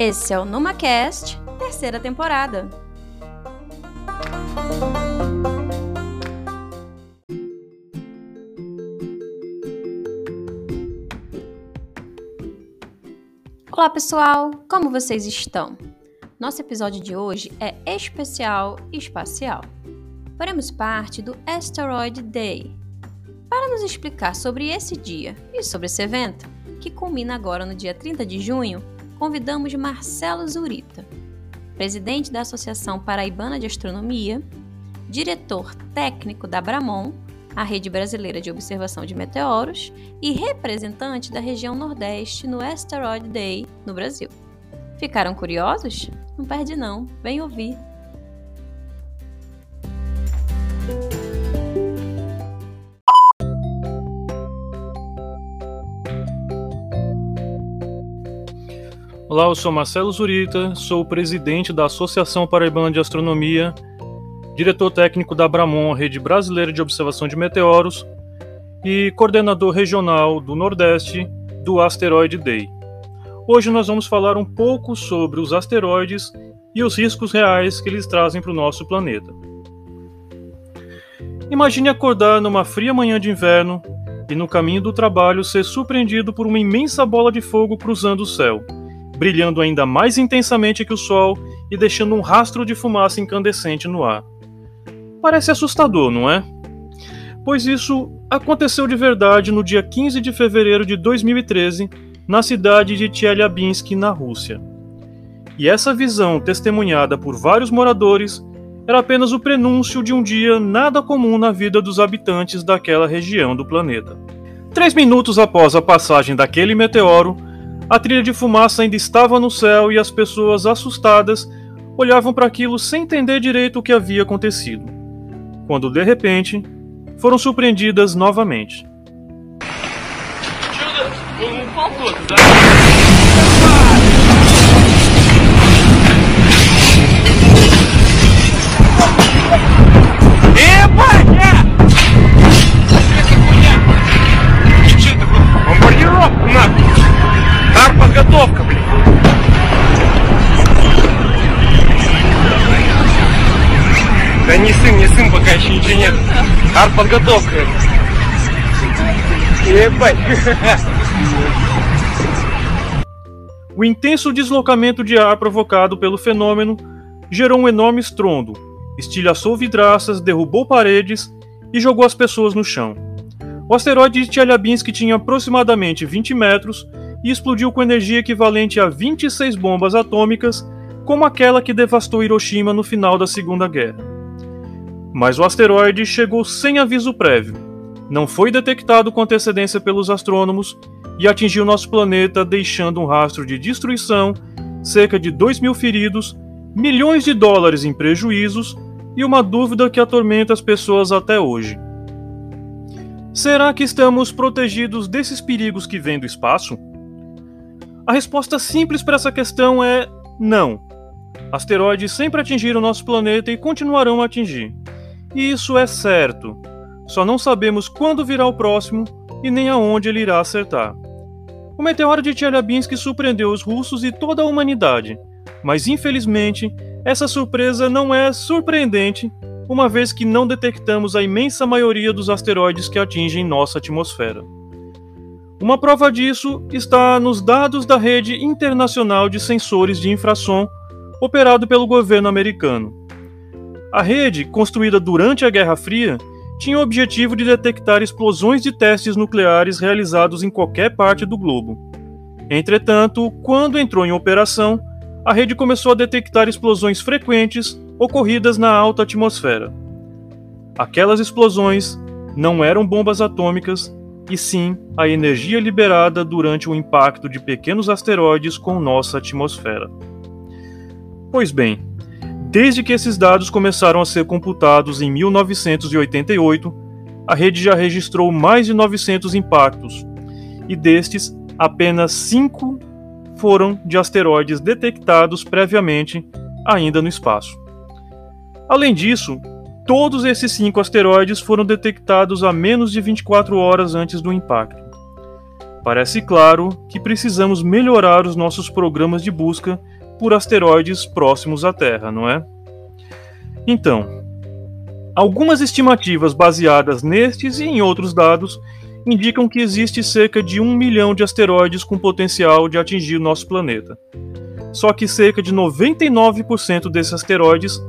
Esse é o NumaCast, terceira temporada. Olá pessoal, como vocês estão? Nosso episódio de hoje é especial espacial. Faremos parte do Asteroid Day. Para nos explicar sobre esse dia e sobre esse evento, que culmina agora no dia 30 de junho, convidamos Marcelo Zurita, presidente da Associação Paraibana de Astronomia, diretor técnico da Bramon, a rede brasileira de observação de meteoros, e representante da região Nordeste no Asteroid Day no Brasil. Ficaram curiosos? Não perde não, vem ouvir. Olá, eu sou Marcelo Zurita, sou o presidente da Associação Paraibana de Astronomia, diretor técnico da Bramon, Rede Brasileira de Observação de Meteoros, e coordenador regional do Nordeste do Asteroid Day. Hoje nós vamos falar um pouco sobre os asteroides e os riscos reais que eles trazem para o nosso planeta. Imagine acordar numa fria manhã de inverno e no caminho do trabalho ser surpreendido por uma imensa bola de fogo cruzando o céu brilhando ainda mais intensamente que o Sol e deixando um rastro de fumaça incandescente no ar. Parece assustador, não é? Pois isso aconteceu de verdade no dia 15 de fevereiro de 2013, na cidade de Tchelyabinsk, na Rússia. E essa visão, testemunhada por vários moradores, era apenas o prenúncio de um dia nada comum na vida dos habitantes daquela região do planeta. Três minutos após a passagem daquele meteoro, a trilha de fumaça ainda estava no céu e as pessoas assustadas olhavam para aquilo sem entender direito o que havia acontecido. Quando de repente foram surpreendidas novamente. Артподготовка, блин. Да не сын, не сын, пока еще ничего нет. Артподготовка. Ебать. O intenso deslocamento de ar provocado pelo fenômeno gerou um enorme estrondo, estilhaçou vidraças, derrubou paredes e jogou as pessoas no chão. O asteroide de Tchelyabinsk tinha aproximadamente 20 metros e explodiu com energia equivalente a 26 bombas atômicas, como aquela que devastou Hiroshima no final da Segunda Guerra. Mas o asteroide chegou sem aviso prévio, não foi detectado com antecedência pelos astrônomos e atingiu nosso planeta, deixando um rastro de destruição, cerca de 2 mil feridos, milhões de dólares em prejuízos e uma dúvida que atormenta as pessoas até hoje. Será que estamos protegidos desses perigos que vêm do espaço? A resposta simples para essa questão é não. Asteroides sempre atingiram nosso planeta e continuarão a atingir. E isso é certo. Só não sabemos quando virá o próximo e nem aonde ele irá acertar. O meteoro de Tchelyabinsk surpreendeu os russos e toda a humanidade, mas infelizmente essa surpresa não é surpreendente, uma vez que não detectamos a imensa maioria dos asteroides que atingem nossa atmosfera. Uma prova disso está nos dados da rede internacional de sensores de infrasom operado pelo governo americano. A rede, construída durante a Guerra Fria, tinha o objetivo de detectar explosões de testes nucleares realizados em qualquer parte do globo. Entretanto, quando entrou em operação, a rede começou a detectar explosões frequentes ocorridas na alta atmosfera. Aquelas explosões não eram bombas atômicas, e sim a energia liberada durante o impacto de pequenos asteroides com nossa atmosfera. Pois bem, desde que esses dados começaram a ser computados em 1988, a rede já registrou mais de 900 impactos, e destes, apenas 5 foram de asteroides detectados previamente ainda no espaço. Além disso, Todos esses cinco asteroides foram detectados a menos de 24 horas antes do impacto. parece claro que precisamos melhorar os nossos programas de busca por asteroides próximos à Terra, não é? Então, algumas estimativas baseadas nestes e em outros dados indicam que existe cerca de um milhão de asteroides com potencial de atingir o nosso planeta. Só que cerca de 99% desses asteroides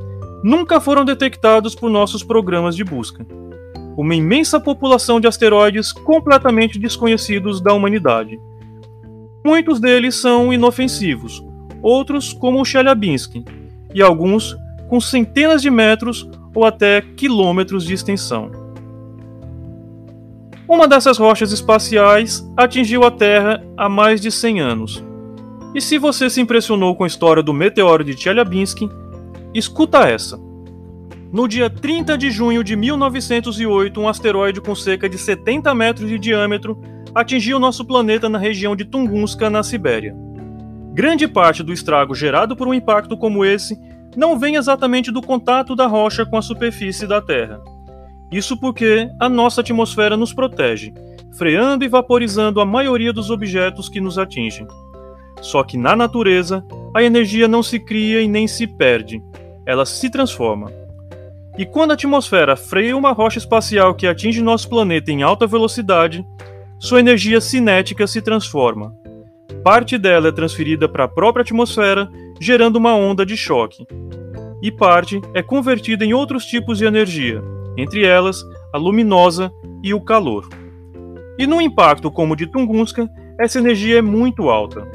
nunca foram detectados por nossos programas de busca. Uma imensa população de asteroides completamente desconhecidos da humanidade. Muitos deles são inofensivos, outros, como o Chelyabinsk, e alguns com centenas de metros ou até quilômetros de extensão. Uma dessas rochas espaciais atingiu a Terra há mais de 100 anos. E se você se impressionou com a história do meteoro de Chelyabinsk, escuta essa. No dia 30 de junho de 1908, um asteroide com cerca de 70 metros de diâmetro atingiu nosso planeta na região de Tunguska, na Sibéria. Grande parte do estrago gerado por um impacto como esse não vem exatamente do contato da rocha com a superfície da Terra. Isso porque a nossa atmosfera nos protege, freando e vaporizando a maioria dos objetos que nos atingem. Só que na natureza, a energia não se cria e nem se perde, ela se transforma. E quando a atmosfera freia uma rocha espacial que atinge nosso planeta em alta velocidade, sua energia cinética se transforma, Parte dela é transferida para a própria atmosfera, gerando uma onda de choque. E parte é convertida em outros tipos de energia, entre elas a luminosa e o calor. E num impacto como o de Tunguska, essa energia é muito alta.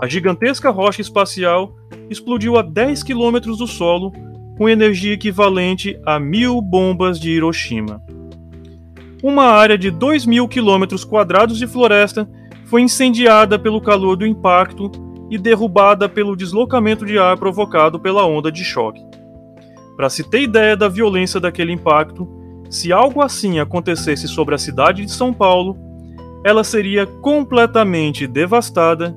A gigantesca rocha espacial explodiu a 10 quilômetros do solo, com energia equivalente a mil bombas de Hiroshima. Uma área de 2 mil quilômetros quadrados de floresta foi incendiada pelo calor do impacto e derrubada pelo deslocamento de ar provocado pela onda de choque. Para se ter ideia da violência daquele impacto, se algo assim acontecesse sobre a cidade de São Paulo, ela seria completamente devastada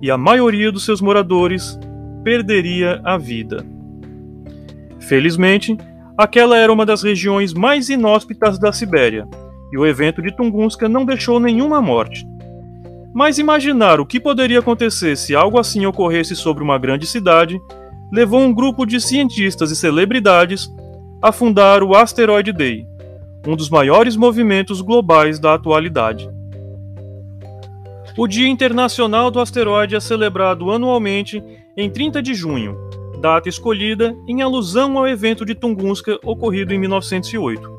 e a maioria dos seus moradores perderia a vida. Felizmente, aquela era uma das regiões mais inóspitas da Sibéria, e o evento de Tunguska não deixou nenhuma morte. Mas imaginar o que poderia acontecer se algo assim ocorresse sobre uma grande cidade levou um grupo de cientistas e celebridades a fundar o Asteroid Day, um dos maiores movimentos globais da atualidade. O Dia Internacional do Asteroide é celebrado anualmente em 30 de junho, data escolhida em alusão ao evento de Tunguska ocorrido em 1908.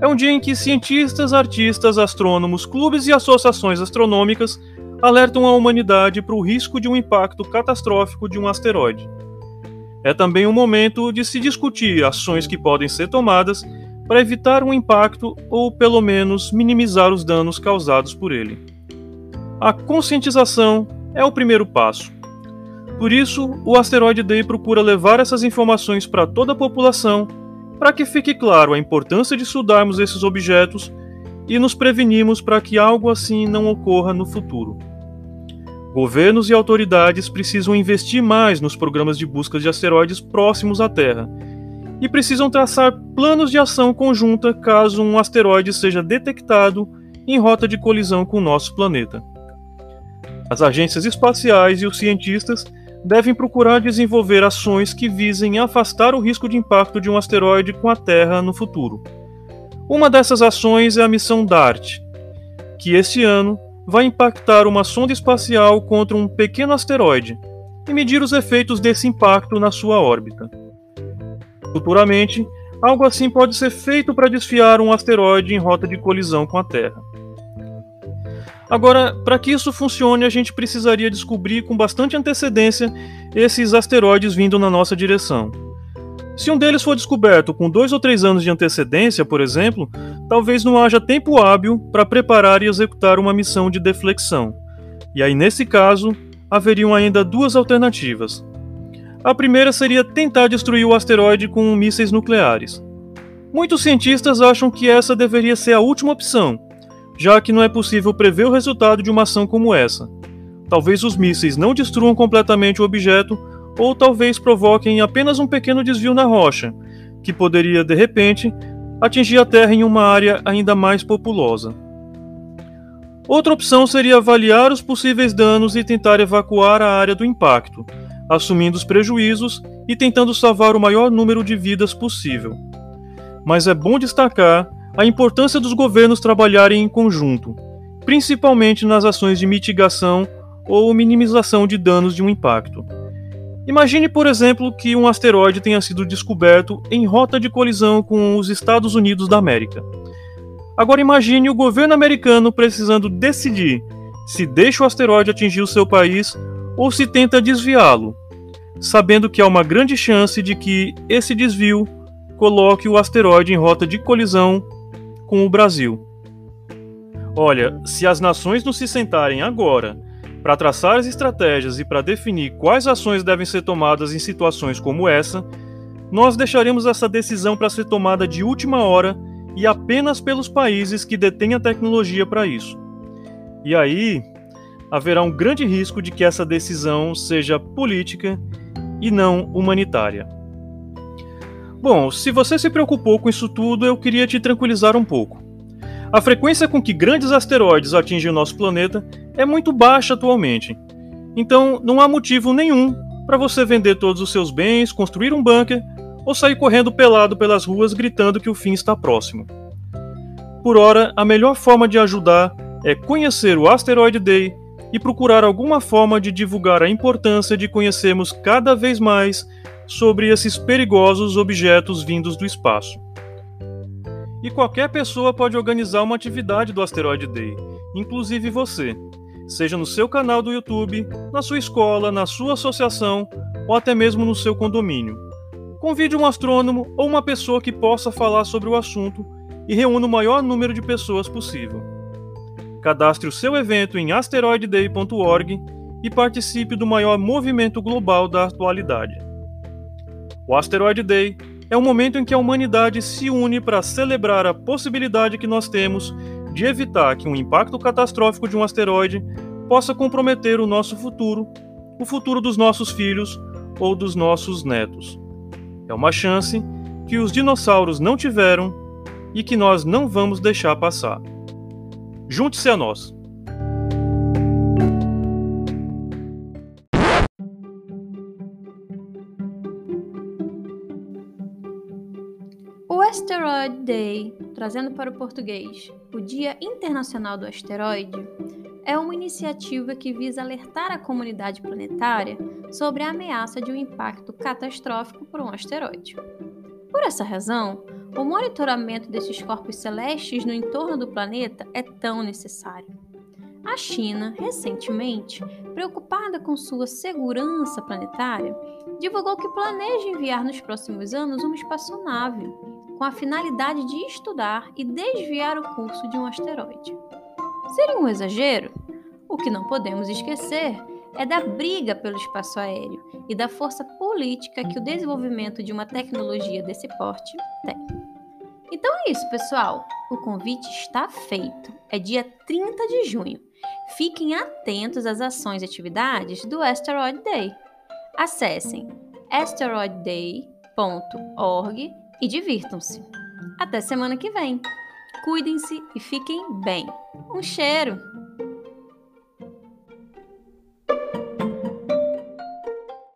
É um dia em que cientistas, artistas, astrônomos, clubes e associações astronômicas alertam a humanidade para o risco de um impacto catastrófico de um asteroide. É também um momento de se discutir ações que podem ser tomadas para evitar um impacto ou, pelo menos, minimizar os danos causados por ele. A conscientização é o primeiro passo. Por isso, o Asteroid Day procura levar essas informações para toda a população para que fique claro a importância de estudarmos esses objetos e nos prevenimos para que algo assim não ocorra no futuro. Governos e autoridades precisam investir mais nos programas de busca de asteroides próximos à Terra e precisam traçar planos de ação conjunta caso um asteroide seja detectado em rota de colisão com o nosso planeta. As agências espaciais e os cientistas devem procurar desenvolver ações que visem afastar o risco de impacto de um asteroide com a Terra no futuro. Uma dessas ações é a missão DART, que este ano vai impactar uma sonda espacial contra um pequeno asteroide e medir os efeitos desse impacto na sua órbita. Futuramente, algo assim pode ser feito para desfiar um asteroide em rota de colisão com a Terra. Agora, para que isso funcione, a gente precisaria descobrir com bastante antecedência esses asteroides vindo na nossa direção. Se um deles for descoberto com dois ou três anos de antecedência, por exemplo, talvez não haja tempo hábil para preparar e executar uma missão de deflexão. E aí, nesse caso, haveriam ainda duas alternativas. A primeira seria tentar destruir o asteroide com mísseis nucleares. Muitos cientistas acham que essa deveria ser a última opção, já que não é possível prever o resultado de uma ação como essa. Talvez os mísseis não destruam completamente o objeto, ou talvez provoquem apenas um pequeno desvio na rocha, que poderia, de repente, atingir a Terra em uma área ainda mais populosa. Outra opção seria avaliar os possíveis danos e tentar evacuar a área do impacto, assumindo os prejuízos e tentando salvar o maior número de vidas possível. Mas é bom destacar a importância dos governos trabalharem em conjunto, principalmente nas ações de mitigação ou minimização de danos de um impacto. Imagine, por exemplo, que um asteroide tenha sido descoberto em rota de colisão com os Estados Unidos da América. Agora imagine o governo americano precisando decidir se deixa o asteroide atingir o seu país ou se tenta desviá-lo, sabendo que há uma grande chance de que esse desvio coloque o asteroide em rota de colisão com o Brasil. Olha, se as nações não se sentarem agora para traçar as estratégias e para definir quais ações devem ser tomadas em situações como essa, nós deixaremos essa decisão para ser tomada de última hora e apenas pelos países que detêm a tecnologia para isso. E aí, haverá um grande risco de que essa decisão seja política e não humanitária. Bom, se você se preocupou com isso tudo, eu queria te tranquilizar um pouco. A frequência com que grandes asteroides atingem o nosso planeta é muito baixa atualmente. Então, não há motivo nenhum para você vender todos os seus bens, construir um bunker ou sair correndo pelado pelas ruas gritando que o fim está próximo. Por ora, a melhor forma de ajudar é conhecer o Asteroid Day e procurar alguma forma de divulgar a importância de conhecermos cada vez mais sobre esses perigosos objetos vindos do espaço. E qualquer pessoa pode organizar uma atividade do Asteroid Day, inclusive você, seja no seu canal do YouTube, na sua escola, na sua associação ou até mesmo no seu condomínio. Convide um astrônomo ou uma pessoa que possa falar sobre o assunto e reúna o maior número de pessoas possível. Cadastre o seu evento em asteroidday.org e participe do maior movimento global da atualidade. O Asteroid Day é o momento em que a humanidade se une para celebrar a possibilidade que nós temos de evitar que um impacto catastrófico de um asteroide possa comprometer o nosso futuro, o futuro dos nossos filhos ou dos nossos netos. É uma chance que os dinossauros não tiveram e que nós não vamos deixar passar. Junte-se a nós! Asteroid Day, trazendo para o português o Dia Internacional do Asteroide, é uma iniciativa que visa alertar a comunidade planetária sobre a ameaça de um impacto catastrófico por um asteroide. Por essa razão, o monitoramento desses corpos celestes no entorno do planeta é tão necessário. A China, recentemente, preocupada com sua segurança planetária, divulgou que planeja enviar nos próximos anos uma espaçonave com a finalidade de estudar e desviar o curso de um asteroide. Seria um exagero? O que não podemos esquecer é da briga pelo espaço aéreo e da força política que o desenvolvimento de uma tecnologia desse porte tem. Então é isso, pessoal. O convite está feito. É dia 30 de junho. Fiquem atentos às ações e atividades do Asteroid Day. Acessem asteroidday.org e divirtam-se. Até semana que vem. Cuidem-se e fiquem bem. Um cheiro!